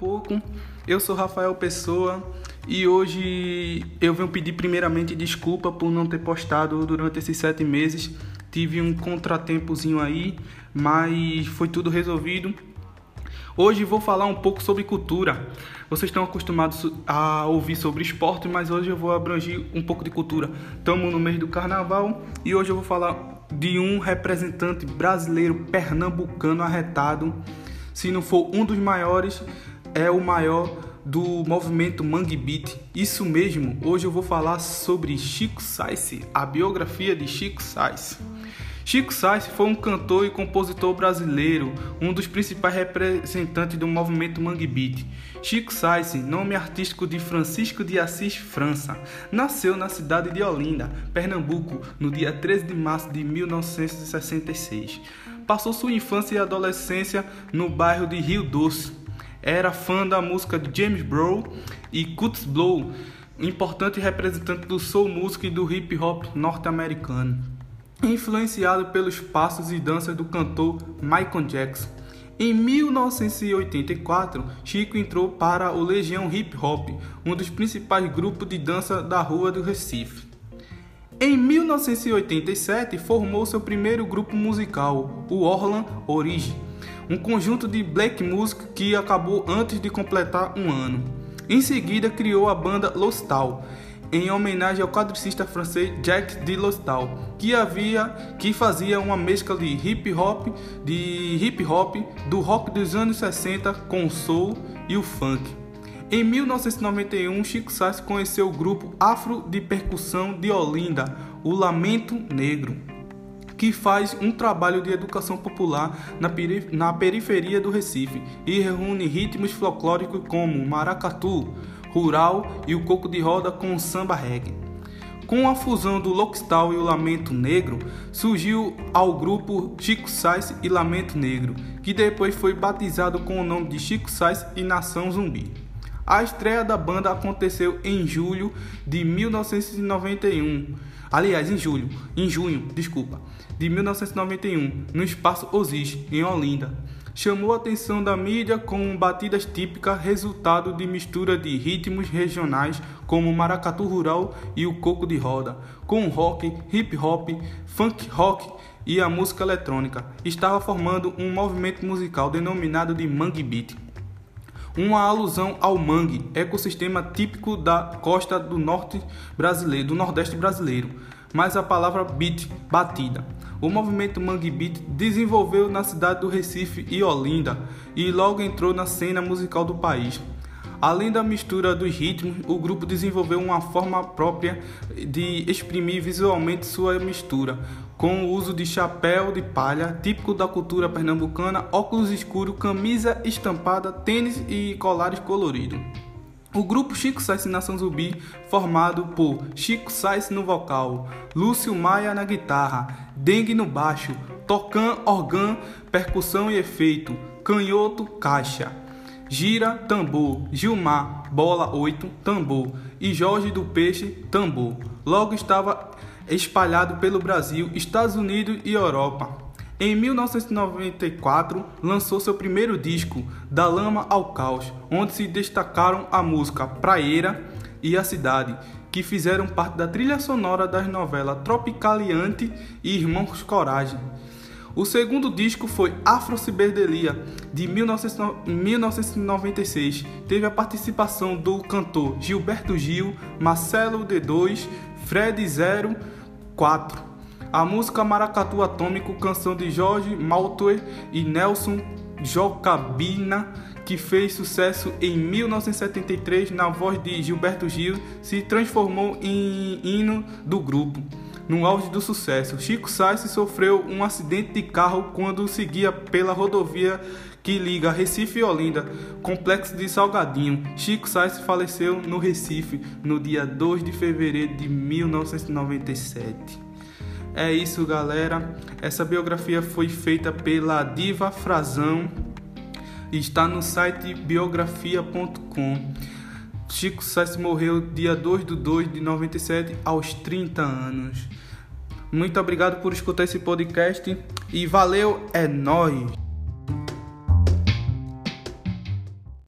pouco. Eu sou Rafael Pessoa e hoje eu venho pedir primeiramente desculpa por não ter postado durante esses sete meses. Tive um contratempozinho aí, mas foi tudo resolvido. Hoje vou falar um pouco sobre cultura. Vocês estão acostumados a ouvir sobre esporte, mas hoje eu vou abranger um pouco de cultura. Estamos no mês do carnaval e hoje eu vou falar de um representante brasileiro pernambucano arretado. Se não for um dos maiores, é o maior do movimento Mangue Beat. Isso mesmo, hoje eu vou falar sobre Chico Sainz, a biografia de Chico Sainz. Chico Sainz foi um cantor e compositor brasileiro, um dos principais representantes do movimento Mangue Beat. Chico Sainz, nome artístico de Francisco de Assis França, nasceu na cidade de Olinda, Pernambuco, no dia 13 de março de 1966. Passou sua infância e adolescência no bairro de Rio Doce, era fã da música de James Brown e Cuts Blow, importante representante do soul music e do hip hop norte-americano. Influenciado pelos passos e danças do cantor Michael Jackson. Em 1984, Chico entrou para o Legião Hip Hop, um dos principais grupos de dança da rua do Recife. Em 1987, formou seu primeiro grupo musical, o Orlan Origin um conjunto de black music que acabou antes de completar um ano. Em seguida, criou a banda Lostal, em homenagem ao quadricista francês Jacques de Lostal, que havia que fazia uma mescla de hip hop, de hip hop do rock dos anos 60 com o soul e o funk. Em 1991, Chico Sainz conheceu o grupo afro de percussão de Olinda, o Lamento Negro que faz um trabalho de educação popular na, perif na periferia do Recife e reúne ritmos folclóricos como maracatu, rural e o coco de roda com samba reggae. Com a fusão do Lockstal e o Lamento Negro, surgiu ao grupo Chico Sainz e Lamento Negro, que depois foi batizado com o nome de Chico Sainz e Nação Zumbi. A estreia da banda aconteceu em julho de 1991. Aliás, em julho, em junho, desculpa, de 1991, no espaço Osis, em Olinda. Chamou a atenção da mídia com batidas típicas, resultado de mistura de ritmos regionais como o maracatu rural e o coco de roda, com rock, hip hop, funk rock e a música eletrônica. Estava formando um movimento musical denominado de Mangue Beat uma alusão ao mangue, ecossistema típico da costa do norte brasileiro, do nordeste brasileiro, mas a palavra beat, batida. O movimento Mangue Beat desenvolveu na cidade do Recife e Olinda e logo entrou na cena musical do país. Além da mistura dos ritmos, o grupo desenvolveu uma forma própria de exprimir visualmente sua mistura, com o uso de chapéu de palha, típico da cultura pernambucana, óculos escuros, camisa estampada, tênis e colares coloridos. O grupo Chico Sainz Nação Zumbi, formado por Chico Sainz no vocal, Lúcio Maia na guitarra, Dengue no baixo, Tocan, organ, percussão e efeito, Canhoto, caixa, Gira, tambor, Gilmar, bola 8, tambor e Jorge do Peixe, tambor. Logo estava espalhado pelo Brasil, Estados Unidos e Europa. Em 1994, lançou seu primeiro disco, Da Lama ao Caos, onde se destacaram a música Praeira e A Cidade, que fizeram parte da trilha sonora das novelas Tropicaliante e Irmãos Coragem. O segundo disco foi Afro Ciberdelia, de 1996. Teve a participação do cantor Gilberto Gil, Marcelo D2, Fred 04. A música Maracatu Atômico, canção de Jorge Maltoe e Nelson Jocabina, que fez sucesso em 1973 na voz de Gilberto Gil, se transformou em hino do grupo no auge do sucesso. Chico Sainz sofreu um acidente de carro quando seguia pela rodovia que liga Recife e Olinda, complexo de Salgadinho. Chico Sainz faleceu no Recife no dia 2 de fevereiro de 1997. É isso, galera. Essa biografia foi feita pela Diva Frazão e está no site biografia.com. Chico Sainz morreu dia 2 de 2 de 97 aos 30 anos. Muito obrigado por escutar esse podcast e valeu, é nóis!